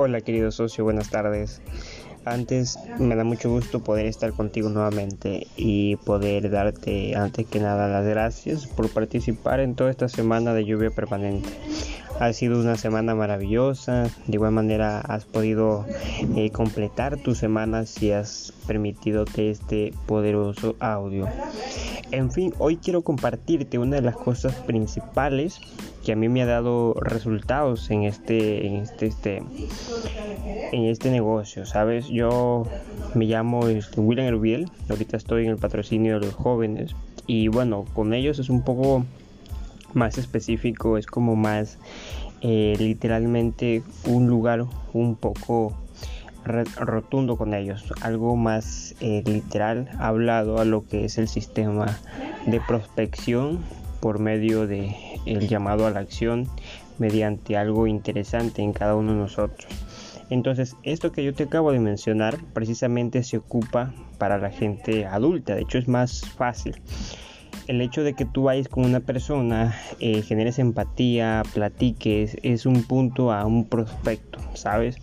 Hola querido socio, buenas tardes. Antes me da mucho gusto poder estar contigo nuevamente y poder darte antes que nada las gracias por participar en toda esta semana de lluvia permanente. Ha sido una semana maravillosa, de igual manera has podido eh, completar tu semana si has permitido que este poderoso audio. En fin, hoy quiero compartirte una de las cosas principales que a mí me ha dado resultados en este, en este, este, en este negocio, ¿sabes? Yo me llamo este, William Herbiel, ahorita estoy en el patrocinio de los jóvenes y bueno, con ellos es un poco más específico, es como más eh, literalmente un lugar un poco rotundo con ellos, algo más eh, literal hablado a lo que es el sistema de prospección por medio de el llamado a la acción mediante algo interesante en cada uno de nosotros. Entonces, esto que yo te acabo de mencionar precisamente se ocupa para la gente adulta, de hecho es más fácil. El hecho de que tú vayas con una persona, eh, generes empatía, platiques, es un punto a un prospecto, ¿sabes?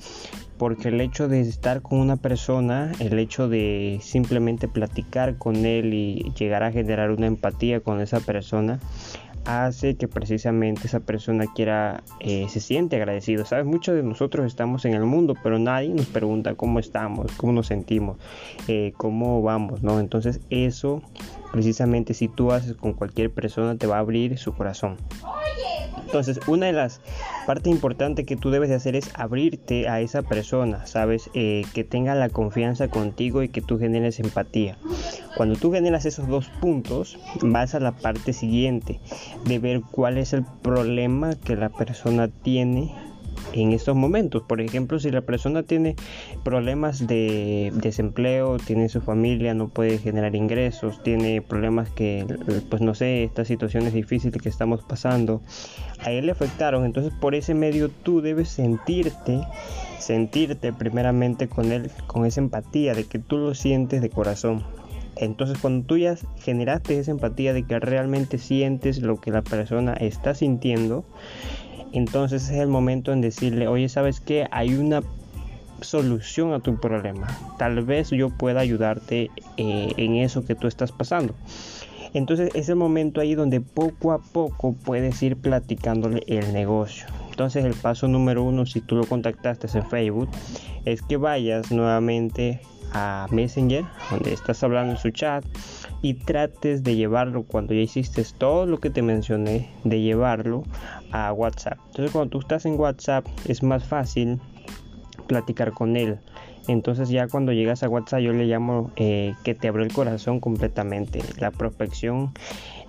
porque el hecho de estar con una persona, el hecho de simplemente platicar con él y llegar a generar una empatía con esa persona, hace que precisamente esa persona quiera, eh, se siente agradecido. Sabes, muchos de nosotros estamos en el mundo, pero nadie nos pregunta cómo estamos, cómo nos sentimos, eh, cómo vamos, ¿no? Entonces eso, precisamente si tú haces con cualquier persona, te va a abrir su corazón. Entonces, una de las partes importantes que tú debes de hacer es abrirte a esa persona, ¿sabes? Eh, que tenga la confianza contigo y que tú generes empatía. Cuando tú generas esos dos puntos, vas a la parte siguiente de ver cuál es el problema que la persona tiene en estos momentos. Por ejemplo, si la persona tiene problemas de desempleo, tiene su familia, no puede generar ingresos, tiene problemas que, pues no sé, estas situaciones difíciles que estamos pasando, a él le afectaron. Entonces, por ese medio tú debes sentirte, sentirte primeramente con él, con esa empatía de que tú lo sientes de corazón. Entonces cuando tú ya generaste esa empatía de que realmente sientes lo que la persona está sintiendo, entonces es el momento en decirle, oye, ¿sabes qué? Hay una solución a tu problema. Tal vez yo pueda ayudarte eh, en eso que tú estás pasando. Entonces es el momento ahí donde poco a poco puedes ir platicándole el negocio. Entonces el paso número uno, si tú lo contactaste en Facebook, es que vayas nuevamente a Messenger, donde estás hablando en su chat, y trates de llevarlo cuando ya hiciste todo lo que te mencioné, de llevarlo a WhatsApp. Entonces cuando tú estás en WhatsApp es más fácil platicar con él. Entonces ya cuando llegas a WhatsApp yo le llamo eh, que te abre el corazón completamente. La prospección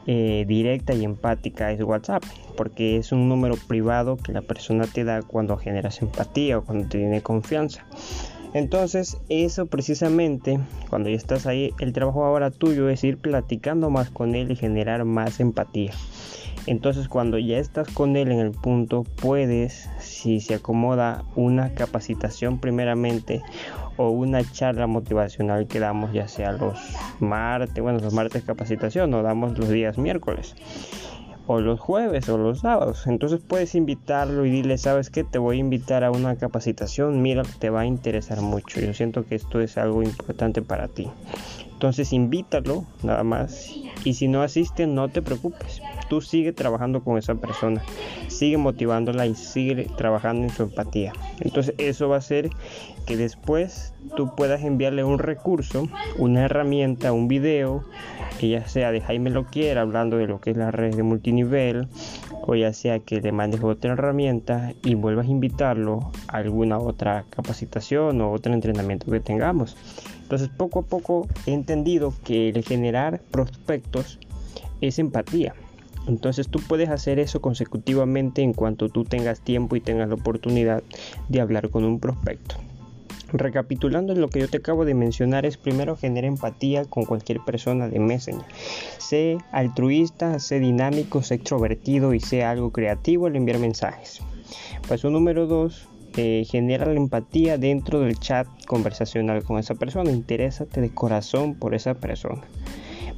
eh, directa y empática es WhatsApp, porque es un número privado que la persona te da cuando generas empatía o cuando tiene confianza. Entonces, eso precisamente, cuando ya estás ahí, el trabajo ahora tuyo es ir platicando más con él y generar más empatía. Entonces, cuando ya estás con él en el punto, puedes, si se acomoda, una capacitación primeramente o una charla motivacional que damos ya sea los martes, bueno, los martes capacitación, o damos los días miércoles o los jueves o los sábados. Entonces puedes invitarlo y dile, sabes que te voy a invitar a una capacitación, mira, te va a interesar mucho. Yo siento que esto es algo importante para ti. Entonces invítalo nada más y si no asiste no te preocupes. Tú sigue trabajando con esa persona, sigue motivándola y sigue trabajando en su empatía. Entonces eso va a hacer que después tú puedas enviarle un recurso, una herramienta, un video, que ya sea de Jaime lo quiera, hablando de lo que es la red de multinivel, o ya sea que le mandes otra herramienta y vuelvas a invitarlo a alguna otra capacitación o otro entrenamiento que tengamos. Entonces poco a poco he entendido que el generar prospectos es empatía. Entonces tú puedes hacer eso consecutivamente en cuanto tú tengas tiempo y tengas la oportunidad de hablar con un prospecto. Recapitulando lo que yo te acabo de mencionar es primero genera empatía con cualquier persona de Messenger. Sé altruista, sé dinámico, sé extrovertido y sé algo creativo al enviar mensajes. Paso número 2. Eh, genera la empatía dentro del chat conversacional con esa persona. Interésate de corazón por esa persona.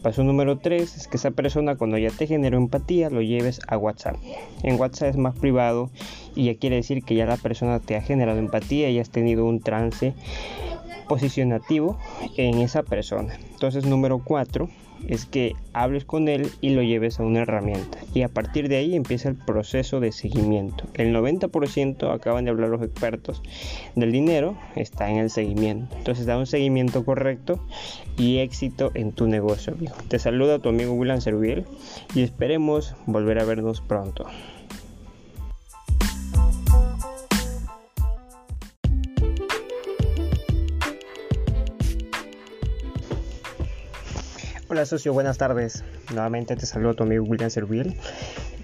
Paso número 3 es que esa persona cuando ya te generó empatía lo lleves a WhatsApp. En WhatsApp es más privado y ya quiere decir que ya la persona te ha generado empatía y has tenido un trance posicionativo en esa persona. Entonces número 4 es que hables con él y lo lleves a una herramienta. Y a partir de ahí empieza el proceso de seguimiento. El 90% acaban de hablar los expertos del dinero, está en el seguimiento. Entonces da un seguimiento correcto y éxito en tu negocio, amigo. Te saluda tu amigo William Serviel y esperemos volver a vernos pronto. Hola socio, buenas tardes. Nuevamente te saludo tu amigo William Servil.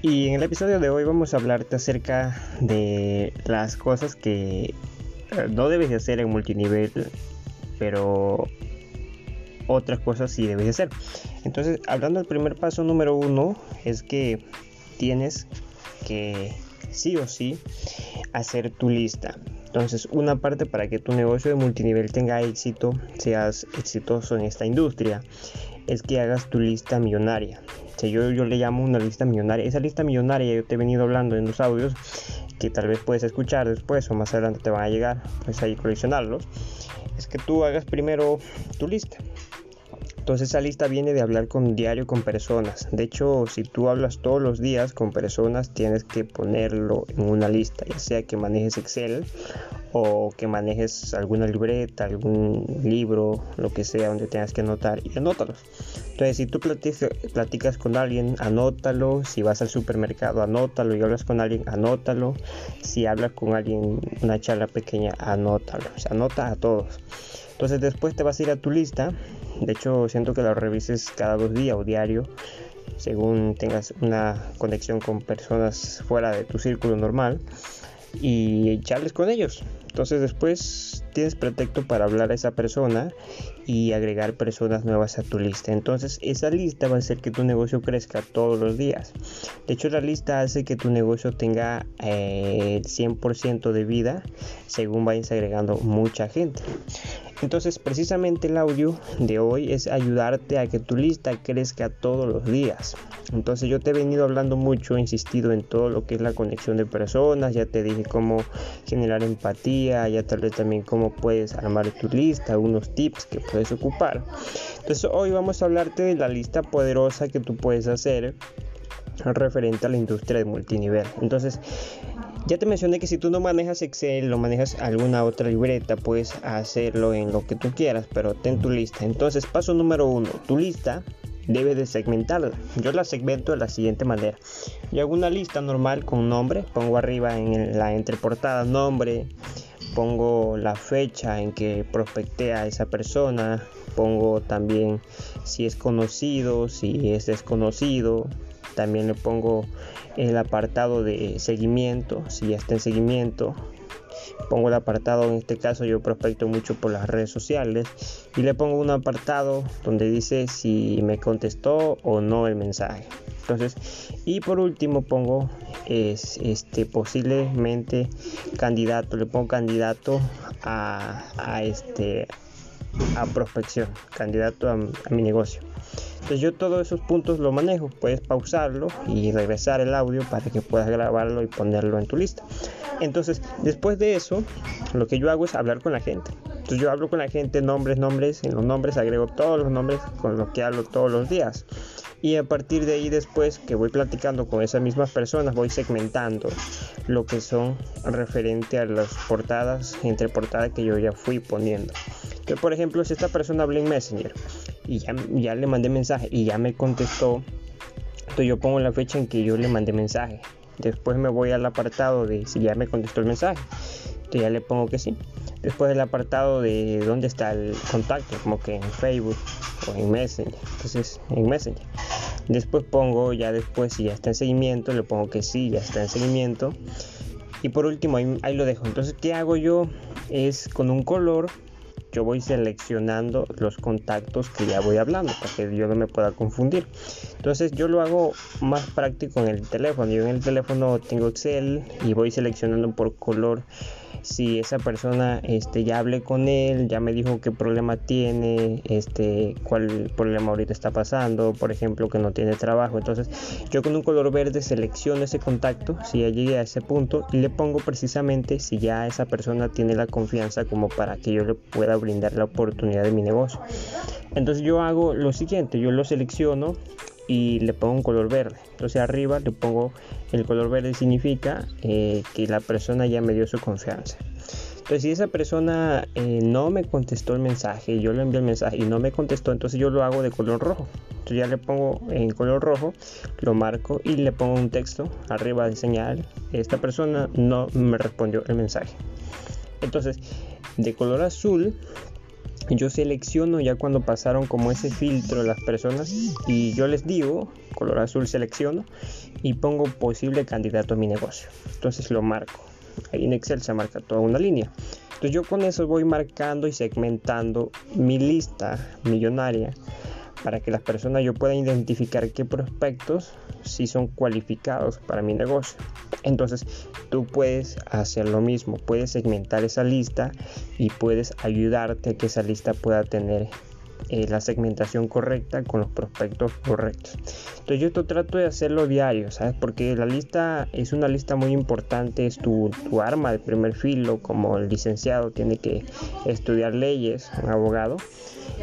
Y en el episodio de hoy vamos a hablarte acerca de las cosas que eh, no debes de hacer en multinivel, pero otras cosas sí debes de hacer. Entonces, hablando del primer paso número uno, es que tienes que sí o sí hacer tu lista. Entonces, una parte para que tu negocio de multinivel tenga éxito, seas exitoso en esta industria, es que hagas tu lista millonaria. Si yo, yo le llamo una lista millonaria. Esa lista millonaria yo te he venido hablando en los audios que tal vez puedes escuchar después o más adelante te van a llegar, pues ahí coleccionarlos. Es que tú hagas primero tu lista. Entonces esa lista viene de hablar con diario con personas. De hecho, si tú hablas todos los días con personas, tienes que ponerlo en una lista, ya sea que manejes Excel o que manejes alguna libreta, algún libro, lo que sea donde tengas que anotar y anótalos. Entonces, si tú platicas, con alguien, anótalo. Si vas al supermercado, anótalo. Y hablas con alguien, anótalo. Si hablas con alguien una charla pequeña, anótalo. O sea, anota a todos. Entonces después te vas a ir a tu lista de hecho, siento que la revises cada dos días o diario, según tengas una conexión con personas fuera de tu círculo normal y charles con ellos. Entonces después tienes pretexto para hablar a esa persona y agregar personas nuevas a tu lista. Entonces esa lista va a hacer que tu negocio crezca todos los días. De hecho la lista hace que tu negocio tenga eh, 100% de vida según vayas agregando mucha gente. Entonces precisamente el audio de hoy es ayudarte a que tu lista crezca todos los días. Entonces yo te he venido hablando mucho, he insistido en todo lo que es la conexión de personas, ya te dije cómo generar empatía, ya tal vez también cómo puedes armar tu lista, algunos tips que puedes ocupar. Entonces hoy vamos a hablarte de la lista poderosa que tú puedes hacer referente a la industria de multinivel. Entonces, ya te mencioné que si tú no manejas Excel o manejas alguna otra libreta, puedes hacerlo en lo que tú quieras, pero ten tu lista. Entonces, paso número uno, tu lista debe de segmentarla. Yo la segmento de la siguiente manera. Yo hago una lista normal con nombre, pongo arriba en la entreportada nombre, pongo la fecha en que prospecté a esa persona, pongo también si es conocido, si es desconocido, también le pongo el apartado de seguimiento, si ya está en seguimiento. Pongo el apartado, en este caso yo prospecto mucho por las redes sociales y le pongo un apartado donde dice si me contestó o no el mensaje. Entonces, y por último pongo es este posiblemente candidato, le pongo candidato a, a este a prospección, candidato a mi negocio. Entonces yo todos esos puntos lo manejo, puedes pausarlo y regresar el audio para que puedas grabarlo y ponerlo en tu lista. Entonces después de eso, lo que yo hago es hablar con la gente. Entonces yo hablo con la gente, nombres, nombres, en los nombres agrego todos los nombres con los que hablo todos los días. Y a partir de ahí después que voy platicando con esas mismas personas, voy segmentando lo que son referente a las portadas, entre portadas que yo ya fui poniendo. Que por ejemplo, si esta persona habla en Messenger, y ya, ya le mandé mensaje y ya me contestó. Entonces yo pongo la fecha en que yo le mandé mensaje. Después me voy al apartado de si ya me contestó el mensaje. Entonces ya le pongo que sí. Después el apartado de dónde está el contacto, como que en Facebook o en Messenger. Entonces en Messenger. Después pongo ya después si ya está en seguimiento, le pongo que sí, ya está en seguimiento. Y por último ahí, ahí lo dejo. Entonces, ¿qué hago yo? Es con un color yo voy seleccionando los contactos que ya voy hablando para que yo no me pueda confundir. Entonces yo lo hago más práctico en el teléfono. Yo en el teléfono tengo Excel y voy seleccionando por color si esa persona este, ya hablé con él, ya me dijo qué problema tiene, este, cuál problema ahorita está pasando, por ejemplo, que no tiene trabajo. Entonces, yo con un color verde selecciono ese contacto, si ya llegué a ese punto, y le pongo precisamente si ya esa persona tiene la confianza como para que yo le pueda brindar la oportunidad de mi negocio. Entonces yo hago lo siguiente, yo lo selecciono y le pongo un color verde. Entonces arriba le pongo el color verde significa eh, que la persona ya me dio su confianza. Entonces si esa persona eh, no me contestó el mensaje, yo le envié el mensaje y no me contestó, entonces yo lo hago de color rojo. Entonces ya le pongo en color rojo, lo marco y le pongo un texto arriba de señal. Esta persona no me respondió el mensaje. Entonces de color azul yo selecciono ya cuando pasaron como ese filtro las personas y yo les digo, color azul selecciono y pongo posible candidato a mi negocio. Entonces lo marco. Ahí en Excel se marca toda una línea. Entonces yo con eso voy marcando y segmentando mi lista millonaria para que las personas yo pueda identificar qué prospectos si son cualificados para mi negocio. Entonces tú puedes hacer lo mismo, puedes segmentar esa lista y puedes ayudarte a que esa lista pueda tener eh, la segmentación correcta con los prospectos correctos. Entonces yo esto trato de hacerlo diario, ¿sabes? Porque la lista es una lista muy importante, es tu, tu arma de primer filo, como el licenciado tiene que estudiar leyes, un abogado.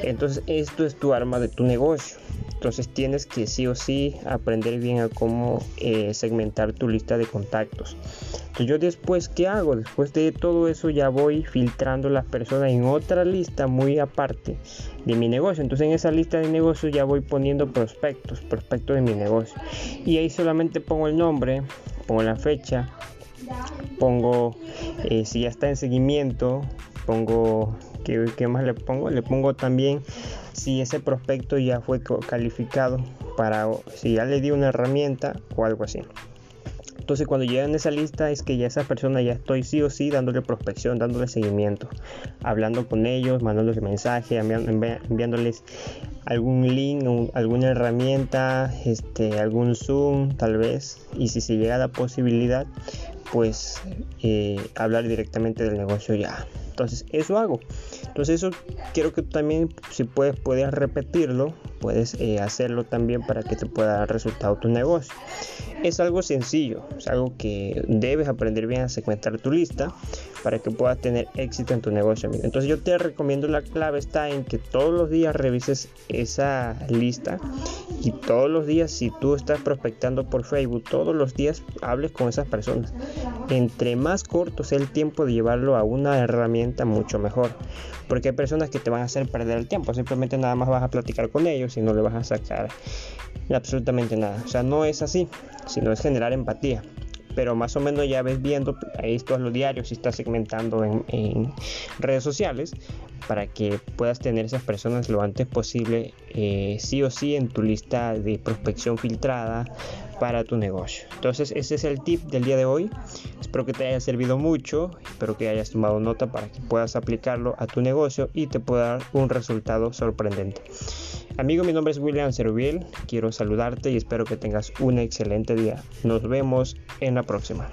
Entonces esto es tu arma de tu negocio. Entonces tienes que sí o sí aprender bien a cómo eh, segmentar tu lista de contactos. Entonces yo después, ¿qué hago? Después de todo eso ya voy filtrando las personas en otra lista muy aparte de mi negocio. Entonces en esa lista de negocios ya voy poniendo prospectos, prospectos de mi negocio. Y ahí solamente pongo el nombre, pongo la fecha, pongo eh, si ya está en seguimiento, pongo ¿qué, más le pongo? Le pongo también si ese prospecto ya fue calificado para si ya le di una herramienta o algo así. Entonces cuando llegan a esa lista es que ya esa persona ya estoy sí o sí dándole prospección, dándole seguimiento, hablando con ellos, mandándoles mensaje, enviándoles algún link, alguna herramienta, este, algún Zoom tal vez. Y si se llega a la posibilidad, pues eh, hablar directamente del negocio ya. Entonces eso hago. Entonces eso quiero que también si puedes puedes repetirlo, puedes eh, hacerlo también para que te pueda dar resultado tu negocio. Es algo sencillo, es algo que debes aprender bien a segmentar tu lista para que puedas tener éxito en tu negocio. Entonces yo te recomiendo la clave está en que todos los días revises esa lista y todos los días si tú estás prospectando por Facebook, todos los días hables con esas personas. Entre más corto sea el tiempo de llevarlo a una herramienta, mucho mejor. Porque hay personas que te van a hacer perder el tiempo. Simplemente nada más vas a platicar con ellos y no le vas a sacar absolutamente nada. O sea, no es así, sino es generar empatía. Pero más o menos ya ves viendo esto a lo diario si estás segmentando en, redes sociales para que puedas tener esas personas lo antes posible eh, sí o sí en tu lista de prospección filtrada para tu negocio. Entonces ese es el tip del día de hoy. Espero que te haya servido mucho espero que hayas tomado nota para que puedas aplicarlo a tu negocio y te pueda dar un resultado sorprendente Amigo, mi nombre es William Cerubiel, quiero saludarte y espero que tengas un excelente día. Nos vemos en la próxima.